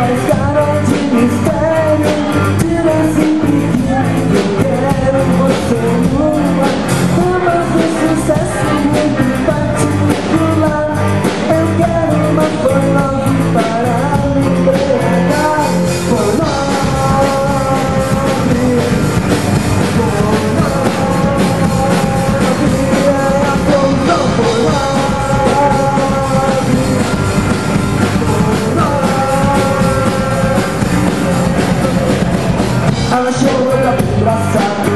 Bye. Ela chorou pra mim engraçado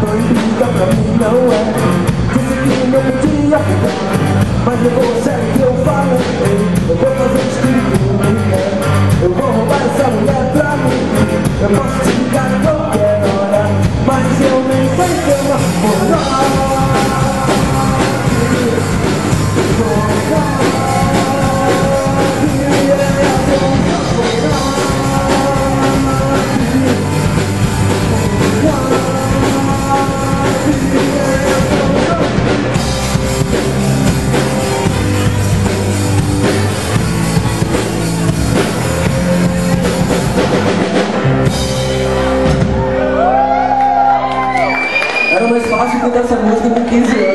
Proibida pra mim não é? Disse que não podia ficar Mas levou a sério que eu falei. Eu vou fazer escuta essa música com 15 anos.